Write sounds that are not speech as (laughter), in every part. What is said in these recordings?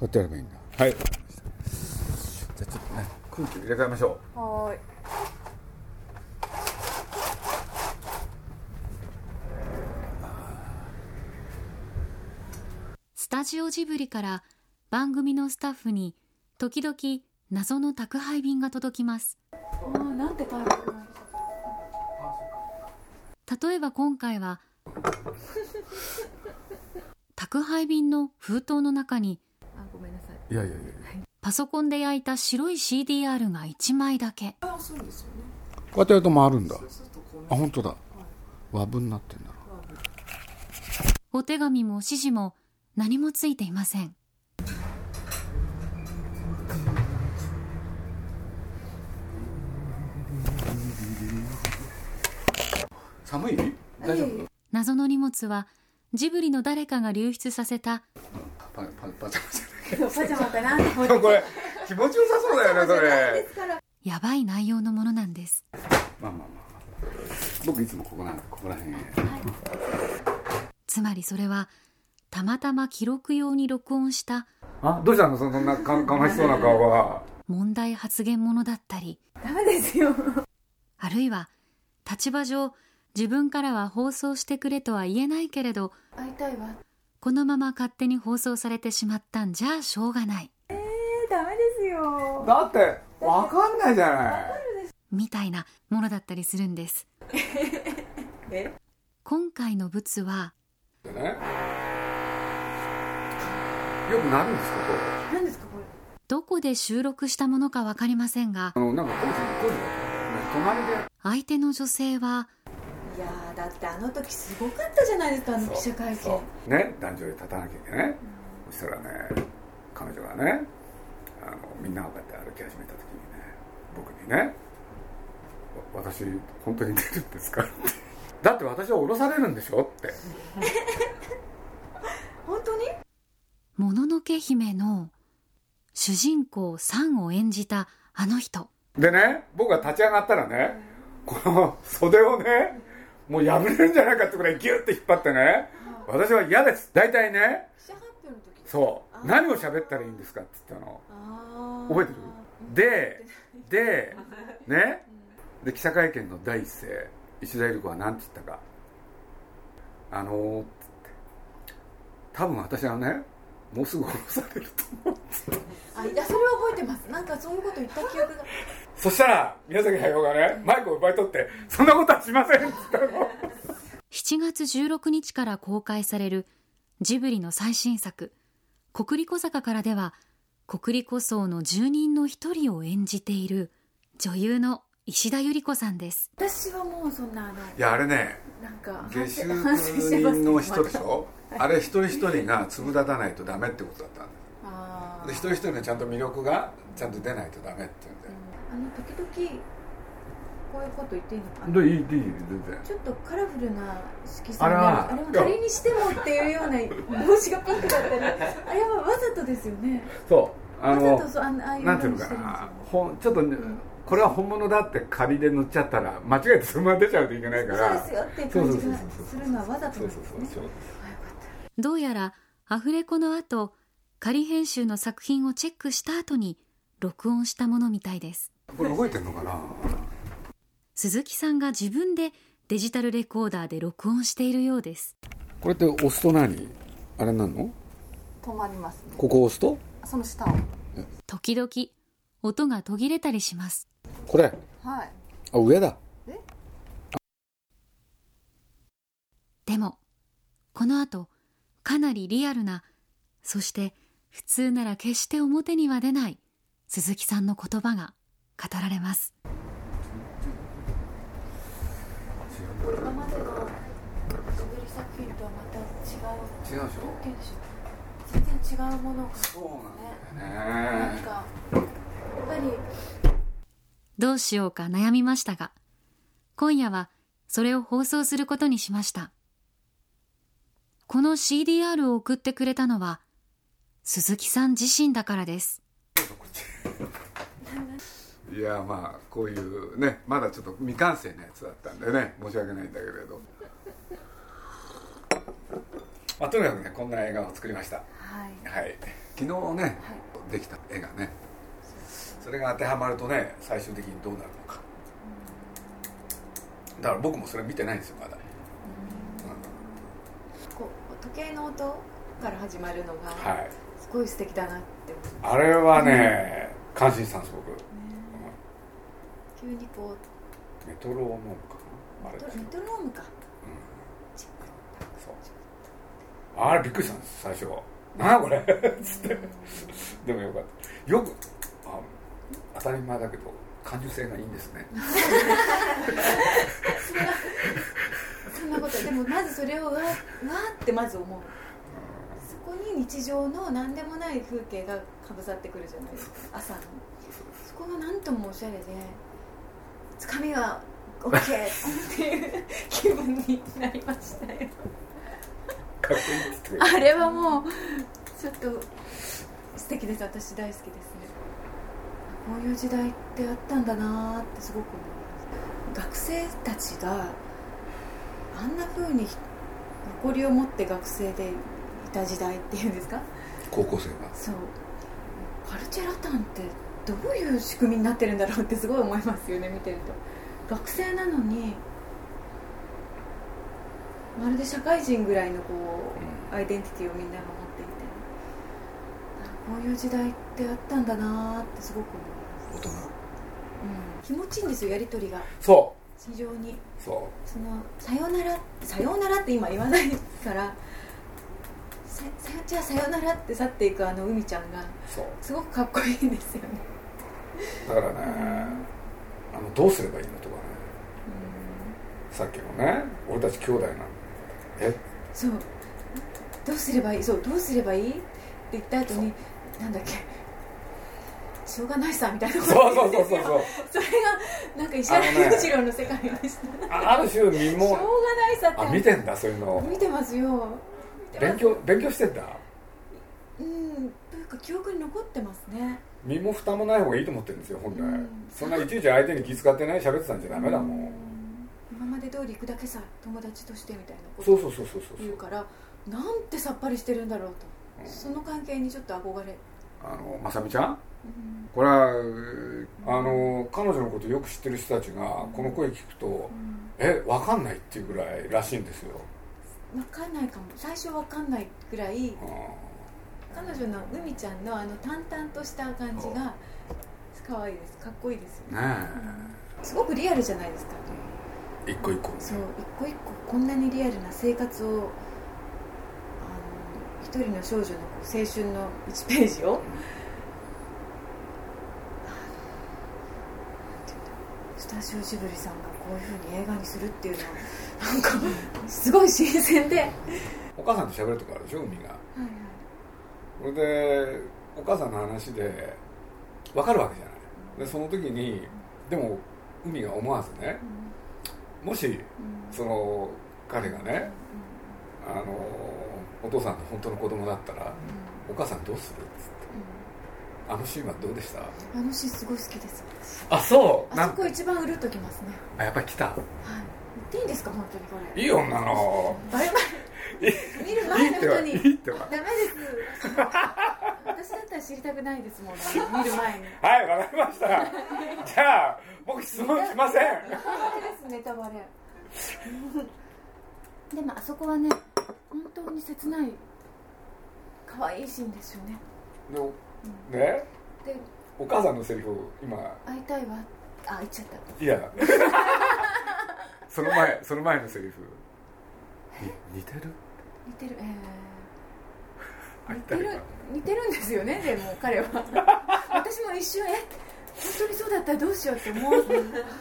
こうやってやればいいんだ。はい。じゃあちょっとね空気を入れ替えましょはーい。スタジオジブリから番組のスタッフに時々謎の宅配便が届きます。あーなんてタイプなんでしょ例えば今回は宅配便の封筒の中にいやいやいや。パソコンで焼いた白い CDR が1枚だけ。あそうですよね。こうやってやると回るんだ。あ本当だ。和文になってんだなお手紙も指示も何もついていません。寒い？大丈夫？謎の荷物はジブリの誰かが流出させた。パパパジャマじゃないパジャマかなって。これ気持ちよさそうだよねそでれやばい内容のものなんです。まあまあまあ。まあ僕いつもここなんここら辺。へつまりそれはたまたま記録用に録音したあどうしたのそんなかかましそうな顔は。問題発言ものだったり。ダメですよ。あるいは立場上自分からは放送してくれとは言えないけれど会いたいわこのまま勝手に放送されてしまったんじゃあしょうがない。えー、ダメですよ。だってわかんないじゃない。みたいなものだったりするんです。(laughs) え？今回のブツはでね。よくなるんですかこれ。何ですかこれ？どこで収録したものか分かりませんがあのなんか工事工事だ隣で。相手の女性はいやーだってあの時すごかったじゃないですかあの記者会見。ね壇上で立たなきゃいけない、そしたらね彼女がねあのみんながこうやって歩き始めた時にね僕にね「わ私本当に出るんですか?」って「だって私は降ろされるんでしょ?」って。(laughs) 本当に「もののけ姫」の主人公サンを演じたあの人。でね僕が立ち上がったらねこの袖をねもう破れるんじゃないかってくらいギュッて引っ張ってね。私は嫌です。大体ね。記者発表の時そう。何を喋ったらいいんですかって言ったの。覚えてる？で (laughs) でね。で記者会見の第一声石田ゆり子は何て言ったか。あのー、つって。多分私はねもうすぐ殺されると思うあいやそれは覚えてます。なんかそういうこと言った記憶がそしたら宮崎駿がねマイクを奪い取って「そんなことはしません」っったの。7月16日から公開されるジブリの最新作「コクリコ坂から」ではコクリコ層の住人の一人を演じている女優の石田ゆり子さんです。私はもうそんなあのいやあれねなんか下手反省してます人の人でしょ？あれ一人一人が粒立たないとダメってことだったんで一人一人のちゃんと魅力がちゃんと出ないとダメっていうんであの時々こういうこと言っていいのかな？でいいいい全然。ちょっとカラフルな色彩あれはあれは仮にしてもっていうような帽子がピンクだったりあれはわざとですよね。そうあのわざとそうあのああいうなんていうのかな？ほんちょっとね、これは本物だって仮で塗っちゃったら間違えてそのまま出ちゃうといけないから。そうですよって感じがするのはわざとですね。どうやらアフレコの後仮編集の作品をチェックした後に録音したものみたいですこれ動いてんのかな？鈴木さんが自分でデジタルレコーダーで録音しているようです。これって押すと何？あれなの？止まりますね。ここ押すと？その下。を時々音が途切れたりします。これ？はい。あ上だ。でもこの後かなりリアルなそして普通なら決して表には出ない鈴木さんの言葉が語られます。今までのジブリ作品とはまた違う。違うでしょ？っていうんでしょう全然違うものを感じそうなんだよね。なんかやっぱりどうしようか悩みましたが今夜はそれを放送することにしました。この CDR を送ってくれたのは鈴木さん自身だからですいやまあこういうねまだちょっと未完成なやつだったんでね申し訳ないんだけれど、まあ、とにかくねこんな映画を作りました。はい。はい。昨日ね、できた絵がね。それが当てはまるとね最終的にどうなるのか。だから僕もそれ見てないんですよまだ、こう時計の音から始まるのがはい。すごい素敵だなってあれはね感心したんです僕、急にこメトロノームかな？メトロノームか。そう。あれびっくりしたんです最初何やこれ。つってでもよかった。よくあ当たり前だけど感受性がいいんですね。(laughs) そんなことでもまずそれをうわうわってまず思う。そこに日常の何でもない風景がかぶさってくるじゃないですか。朝の。そこが何ともおしゃれでつかみが OK っていう気分になりましたよ。かっこあれはもうちょっと素敵です。私大好きですね。こういう時代ってあったんだなーってすごく思います。学生たちがあんな風に誇りを持って学生でいた時代っていうんですか？高校生が。そう。カルチェラタンってどういう仕組みになってるんだろうってすごい思いますよね見てると。学生なのにまるで社会人ぐらいのこうアイデンティティをみんなが持っていて。あこういう時代ってあったんだなーってすごく思い大人。ます、うん、気持ちいいんですよやり取りが。そ非常に。う。そその「さよなら」さよならって今言わないからささじゃあさよならって去っていくあの海ちゃんがすごくかっこいいんですよね。だからねあのどうすればいいのとかね。さっきのね俺たち兄弟なんだえ？そう。どうすればいい？そうどうすればいい？って言った後になんだっけ？しょうがないさみたいなことそうそうそうそう。それがなんか石原裕次郎の世界でした。あある種身しょうがもないさって。あ見てんだそういうの。見てますよ見て勉強勉強してんだ？うんというか記憶に残ってますね。身も蓋もない方がいいと思ってるんですよ本来、うん。そんないちいち相手に気遣ってない喋ってたんじゃダメだもん、うん。今まで通り行くだけさ友達としてみたいなことそうそうそうそうそう言うからなんてさっぱりしてるんだろうと、うん。その関係にちょっと憧れ、あのまさみちゃん？うん。これはあの彼女のことよく知ってる人たちがこの声聞くとえわかんないっていうぐらいらしいんですよ、分かんないかも。最初分かんないぐらいうん彼女の海ちゃんのあの淡々とした感じが可愛いです。かっこいいですよね。ねすごくリアルじゃないですか。え一個一個。そう一個一個こんなにリアルな生活をあの一人の少女の青春の1ページを、スタジオジブリさんがこういうふうに映画にするっていうのはなんかすごい新鮮で、はいお母さんと喋るとこあるでしょ海が。はい、それでお母さんの話で分かるわけじゃない。でその時にでも海が思わずねもしその彼がねあのお父さんの本当の子供だったらお母さんどうする？っつってあのシーンはどうでした？あのシーンすごい好きです。あそう。あそこ一番うるっときますね。あやっぱり来た。はい。言っていいんですか本当にこれ。いい女の。バレバレ。見る前の人に。いいって。はダメです。私だったら知りたくないですもんね。見る前に。はいわかりました。じゃあ僕質問しません。ネタバレですネタバレ。でもあそこはね本当に切ない可愛いシーンですよね。でね？でお母さんのセリフを今。会いたいわ。あ言っちゃった。いやその前その前のセリフ。に似てる？似てる。えー、似てる似てるんですよねでも彼は。(laughs) 私も一瞬え本当にそうだったらどうしようって思う。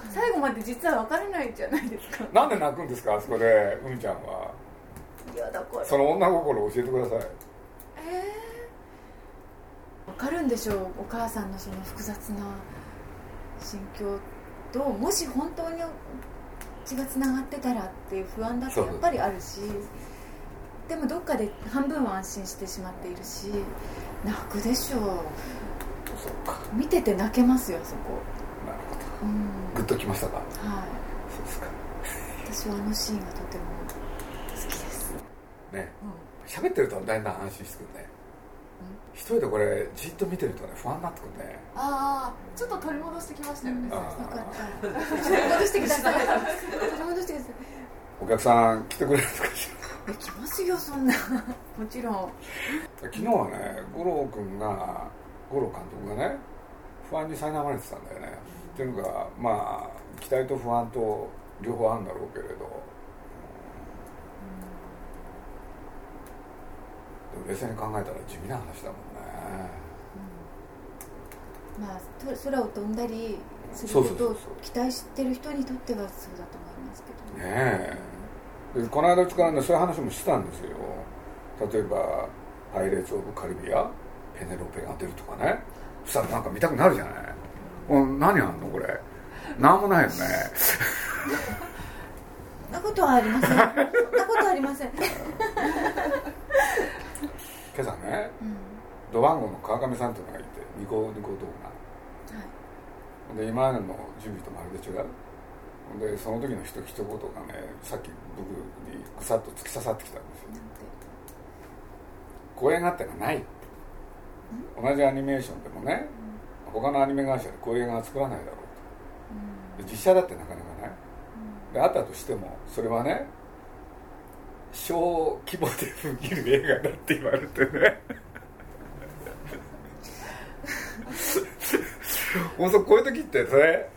最後まで実は分からないじゃないですか。なんで泣くんですかあそこで海ちゃんは。いやだからその女心を教えてください。えー、分かるんでしょうお母さんのその複雑な心境と。もし本当に血がつながってたらっていう不安だってやっぱりあるしでもどっかで半分は安心してしまっているし泣くでしょう。見てて泣けますよあそこ。なるほど。うん。グッときましたか？はい。そうですか。私はあのシーンがとても好きです、ね。うん。喋ってるとだんだん安心してくるね一人でこれじっと見てるとね不安になってくるね。ああちょっと取り戻してきましたよね、あよかった取り戻してください取り戻してくださいお客さん来てくれるんですか来ますよそんなもちろん。ら昨日はね五郎君が五郎監督がね不安に苛まれてたんだよね。っていうのがまあ期待と不安と両方あるんだろうけれど、でも冷静に考えたら地味な話だもんね。まあと空を飛んだりすることを期待してる人にとってはそうだと思いますけどね。え。でこの間からねそういう話もしたんですよ。例えば「パイレーツ・オブ・カリビア」ペネロペが出るとかね。そしたらなんか見たくなるじゃない、うん、何あんの？これ。なんもないよね。(laughs) なことはありません。なことはありません、うん、今朝ねドワンゴの川上さんっていうのがいてニコニコ動はい。画で今までの準備とまるで違う。でその時の一一言がねさっき僕にぐさっと突き刺さってきたんですよ。なんてこういう映画ってのはない同じアニメーションでもね他のアニメ会社でこういう映画は作らないだろうと。で実写だってなかなかない。であったとしてもそれはね小規模で見る映画だって言われてね。も (laughs) うそうこういう時ってね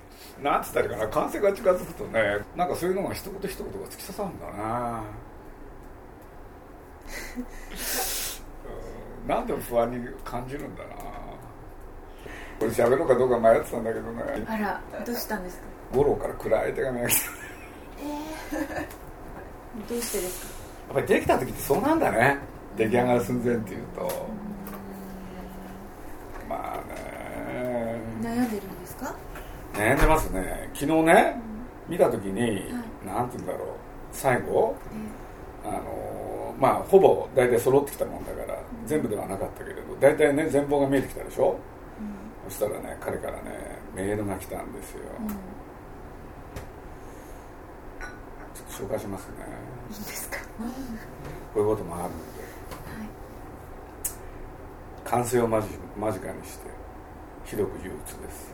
なんつったらいいかな完成が近づくとねなんかそういうのが一言一言が突き刺さるんだな。うんなんでも不安に感じるんだな。これ喋ろうかどうか迷ってたんだけどね。あらどうしたんですか？五郎から暗い手紙が来た。どうしてですか？ぱりできた時ってそうなんだね。出来上がる寸前っていうと。まあね。悩んでるんですか？悩んでますね。昨日ね見た時に、なんて言うんだろう。最後あのまあほぼ大体揃ってきたもんだから、全部ではなかったけれど大体ね全貌が見えてきたでしょ、そしたらね彼からねメールが来たんですよ、うん、うん、いちょっと紹介しますね。いですか？こういうこともあるので。完成を間近間近にしてひどく憂鬱です。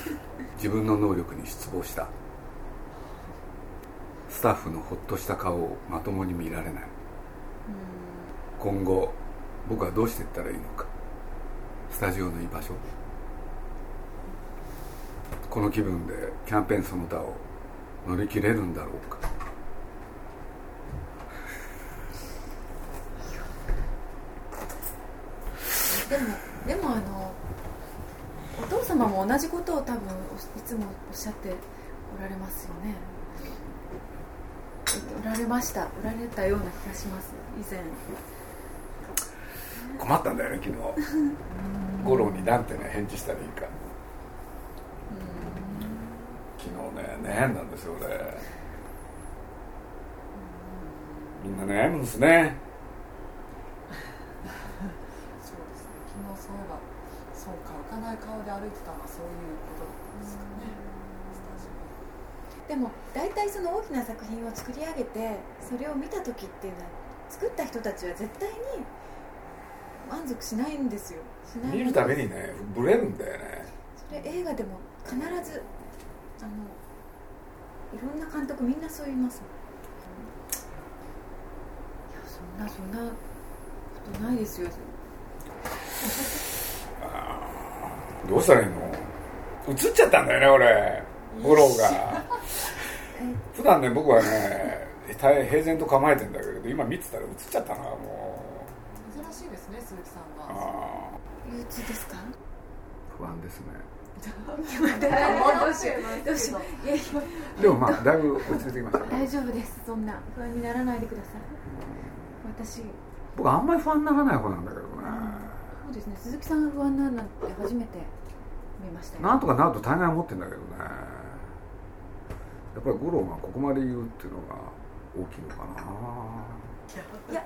(laughs) 自分の能力に失望した。スタッフのほっとした顔をまともに見られない。今後僕はどうしていったらいいのか。スタジオの居場所。この気分でキャンペーンその他を乗り切れるんだろうか。でもでもあのお父様も同じことを多分いつもおっしゃっておられますよね。おられました。おられたような気がします。以前。困ったんだよね昨日。(laughs) 五郎になんてね返事したらいいか昨日ね悩んだんですよ俺。みんな悩むんですね。そうですね。昨日そういえばそうか浮かない顔で歩いてたのはそういうことだったんですかね。スタジオでも大体その大きな作品を作り上げてそれを見た時っていうのは作った人たちは絶対に満足しないんですよ。しない見るためにねブレるんだよね。それ映画でも必ずあのいろんな監督みんなそう言いますもん。いやそんなそんなことないですよ。どうしたらいいの？映っちゃったんだよね俺。五郎が。普段ね僕はね大平然と構えてんだけど今見てたら映っちゃったなも珍しいですね鈴木さんうがあ憂鬱ですか？ー不安ですねどうしようどうしよういやいやでもまあだいぶ落ち着いてきましたね。大丈夫です。そんな不安にならないでください。私。僕あんまり不安にならない方なんだけどね。そうですね。鈴木さんが不安なんなんて初めて見ましたよ。なんとかなると大概思ってんだけどね。やっぱり五郎がここまで言うっていうのが大きいのかな。いや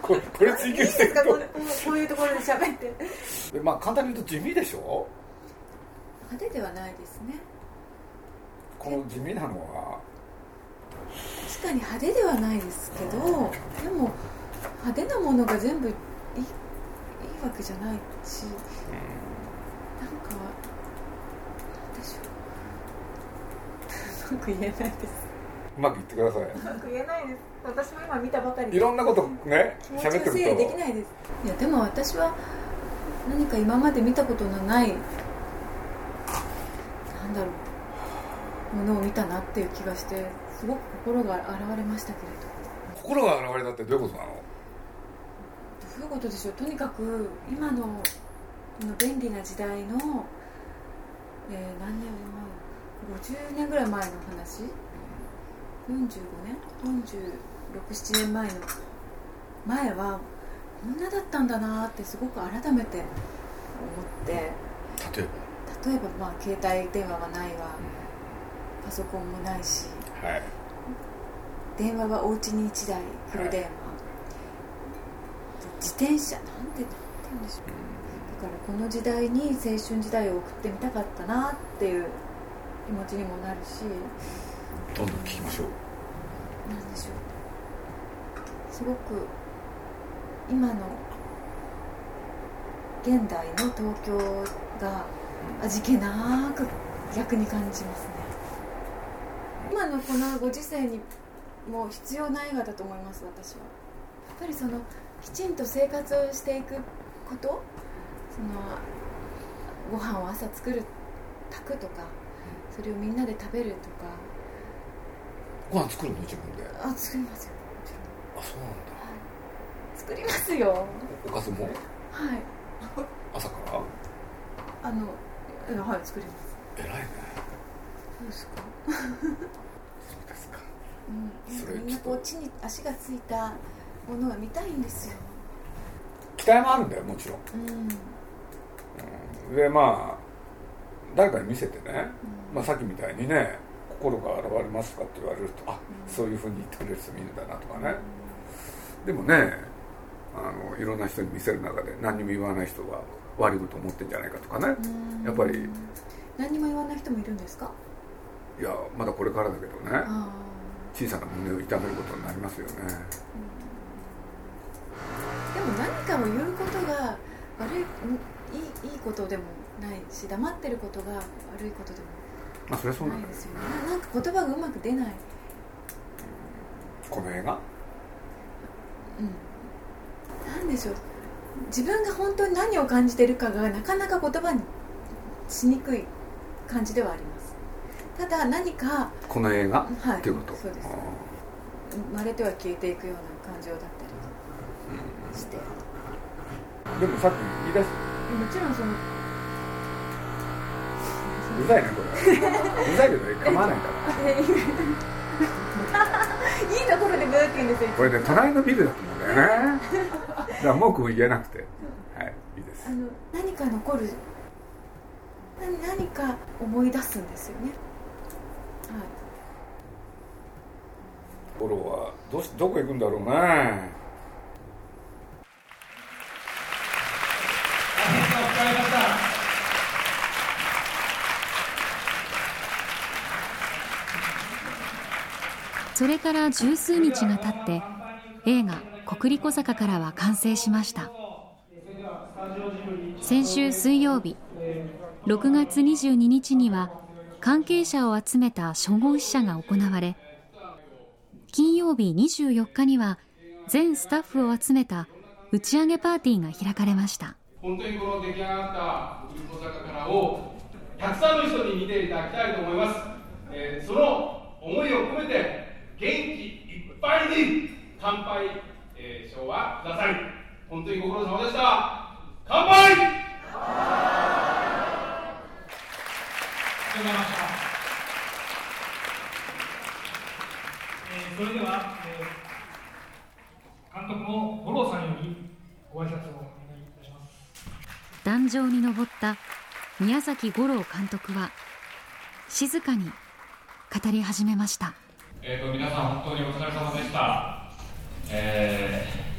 これこれ追求していくこうこういうところで喋って。まあ簡単に言うと地味でしょ？派手ではないですね。この地味なのは。確かに派手ではないですけどでも派手なものが全部いいいいわけじゃないしなんかなんでしょう。うまく言えないです。うまく言ってください。うまく言えないです。私も今見たばかりいろんなことね気持喋って整理できるないです。いやでも私は何か今まで見たことのないなんだろうものを見たなっていう気がしてすごく心が洗われましたけれどと心が現れたってどういうことなの？どういうことでしょう？とにかく今のこの便利な時代の、えー何年前？50年ぐらい前の話？45年？467年前の。前はこんなだったんだなってすごく改めて思って。例え例えばまあ携帯電話はないわ。パソコンもないし。ばはい。電話はお家に1台フル電話、自転車なんてなんて言うんでしょう。だからこの時代に青春時代を送ってみたかったなっていう気持ちにもなるし。どんどん聞きましょう。なんでしょうすごく今の現代の東京が味気なく逆に感じますね。今のこのご時世にもう必要な映画だと思います私は。やっぱりそのきちんと生活をしていくことそのご飯を朝作る炊くとかそれをみんなで食べるとか。ご飯作るの？自分で？あ作りますよ。あそうなんだ。作りますよ。おかずも？はい。朝から？あのうんはい作ります。偉いね。そうですか、そうですか。うん、それみんなこう地に足がついたものが見たいんですよ。期待もあるんだよもちろん。うん。でまあ誰かに見せてね、まあ、さっきみたいにね心が現れますかって言われるとあそういうふうに言ってくれる人もいるんだなとかね。でもねあのいろんな人に見せる中で何にも言わない人は悪いこと思ってんじゃないかとかね。うん。やっぱり。何にも言わない人もいるんですか？いやまだこれからだけどね。あ小さな胸を痛めることになりますよね。あでも何かを言うことが悪いんいいいいことでもないし黙ってることが悪いことでまあそれはそうもなんですよね。ななんか言葉がうまく出ない。この映画？うん。なんでしょう自分が本当に何を感じてるかがなかなか言葉にしにくい感じではあります。ただ何かこの映画、はいっていうこと。そうですあ生まれては消えていくような感情だったりして。ーでもさっき言い出しもちろんその (laughs) うざいねこれ。うざいけど構わないから (laughs) (laughs) いいところでブーって言うんですよこれね隣のビルだと思うんだよね。だから文句も言えなくて。はいいいです。あの何か残るな何か思い出すんですよね。はい。五郎はどうしどこ行くんだろうねそれから十数日が経って映画「国立小坂」からは完成しました。先週水曜日6月22日には関係者を集めた初号試写が行われ金曜日24日には全スタッフを集めた打ち上げパーティーが開かれました。本当にこの出来上がった国立小坂からをたくさんの人に見ていただきたいと思います、えーその思いを込めて元気いっぱいに乾杯、えー、賞はください。本当にご苦労様でした。乾杯！ありがとうございました。えーそれでは、えー監督の五郎さんよりご挨拶をお願いいたします。壇上に登った宮崎五郎監督は静かに語り始めました。えー、と皆さん、本当にお疲れ様でした。えー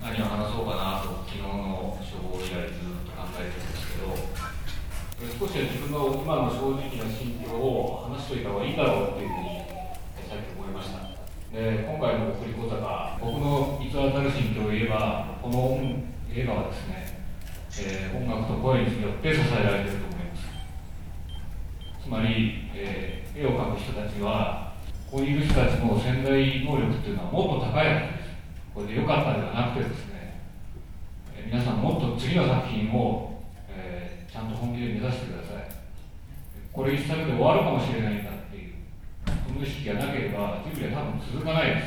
何を話そうかなと、昨日の処方以来ずっと考えてるんですけど、少しは自分の今の正直な心境を話しておいた方がいいんだろうっていうふうに、さっき思いました。で今回の国立講座が僕の偽らざる心境を言えばこの映画はですね、えー、音楽と声によって支えられていると思いますつまり、えー、絵を描く人たちはこういう人たちの潜在能力っていうのはもっと高いわけです。これで良かったではなくてですね、えー、皆さんもっと次の作品を、えー、ちゃんと本気で目指してください。これ一作で終わるかもしれないんだっていうその意識がなければジブリは多分続かないで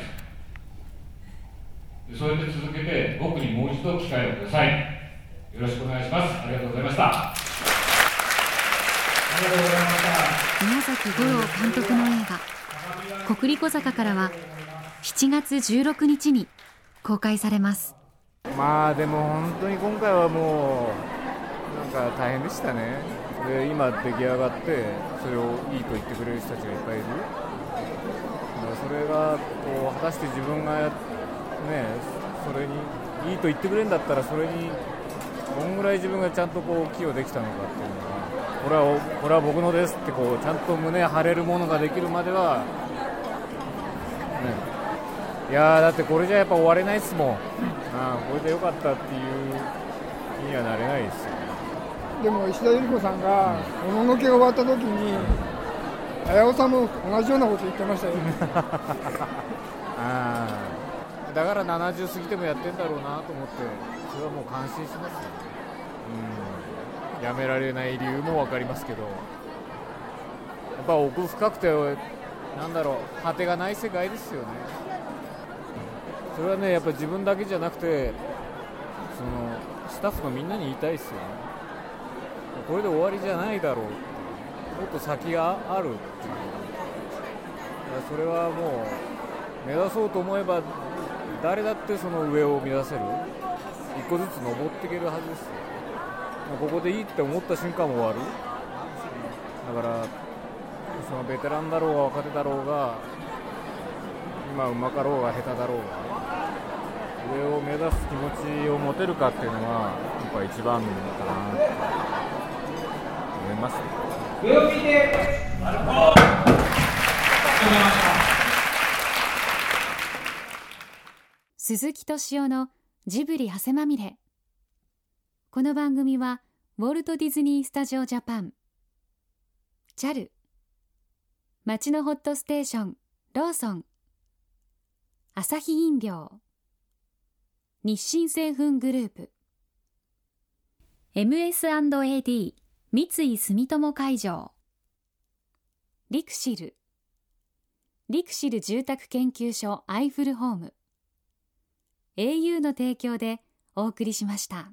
す。そうやって続けて僕にもう一度機会をください。よろしくお願いします。ありがとうございました。ありがとうございました。宮崎五郎監督の映画「国立小坂」からは7月16日に公開されます。まあでも本当に今回はもうなんか大変でしたね。で今出来上がってそれをいいと言ってくれる人たちがいっぱいいる。それがこう果たして自分がねそれにいいと言ってくれるんだったらそれにどんぐらい自分がちゃんとこう寄与できたのかっていうのがこれはこれは僕のですってこうちゃんと胸張れるものができるまでは、ね、いやだってこれじゃやっぱ終われないっすもん。あこれでよかったっていう気にはなれないですよでも石田ゆり子さんが「もののけ」が終わった時に綾尾さんも同じようなこと言ってましたよ。(laughs) あだから70過ぎてもやってんだろうなと思ってそれはもう感心しますよ、うん、やめられない理由も分かりますけどやっぱ奥深くてなんだろう果てがない世界ですよね。それはねやっぱ自分だけじゃなくてそのスタッフのみんなに言いたいですよね。これで終わりじゃないだろう。もっと先があるっていう。それはもう目指そうと思えば誰だってその上を目指せる。一個ずつ登っていけるはずですよ。ここでいいって思った瞬間も終わる。だからそのベテランだろうが若手だろうが今うまかろうが下手だろうが上を目指す気持ちを持てるかっていうのはやっぱ一番かな思います上を見て鈴木敏夫のジブリ汗まみれ。この番組はウォルト・ディズニー・スタジオ・ジャパン。JAL 町のホットステーション。ローソン。アサヒ飲料。日清製粉グループ。MS&AD 三井住友海上。リクシル。リクシル住宅研究所アイフルホーム。au の提供でお送りしました。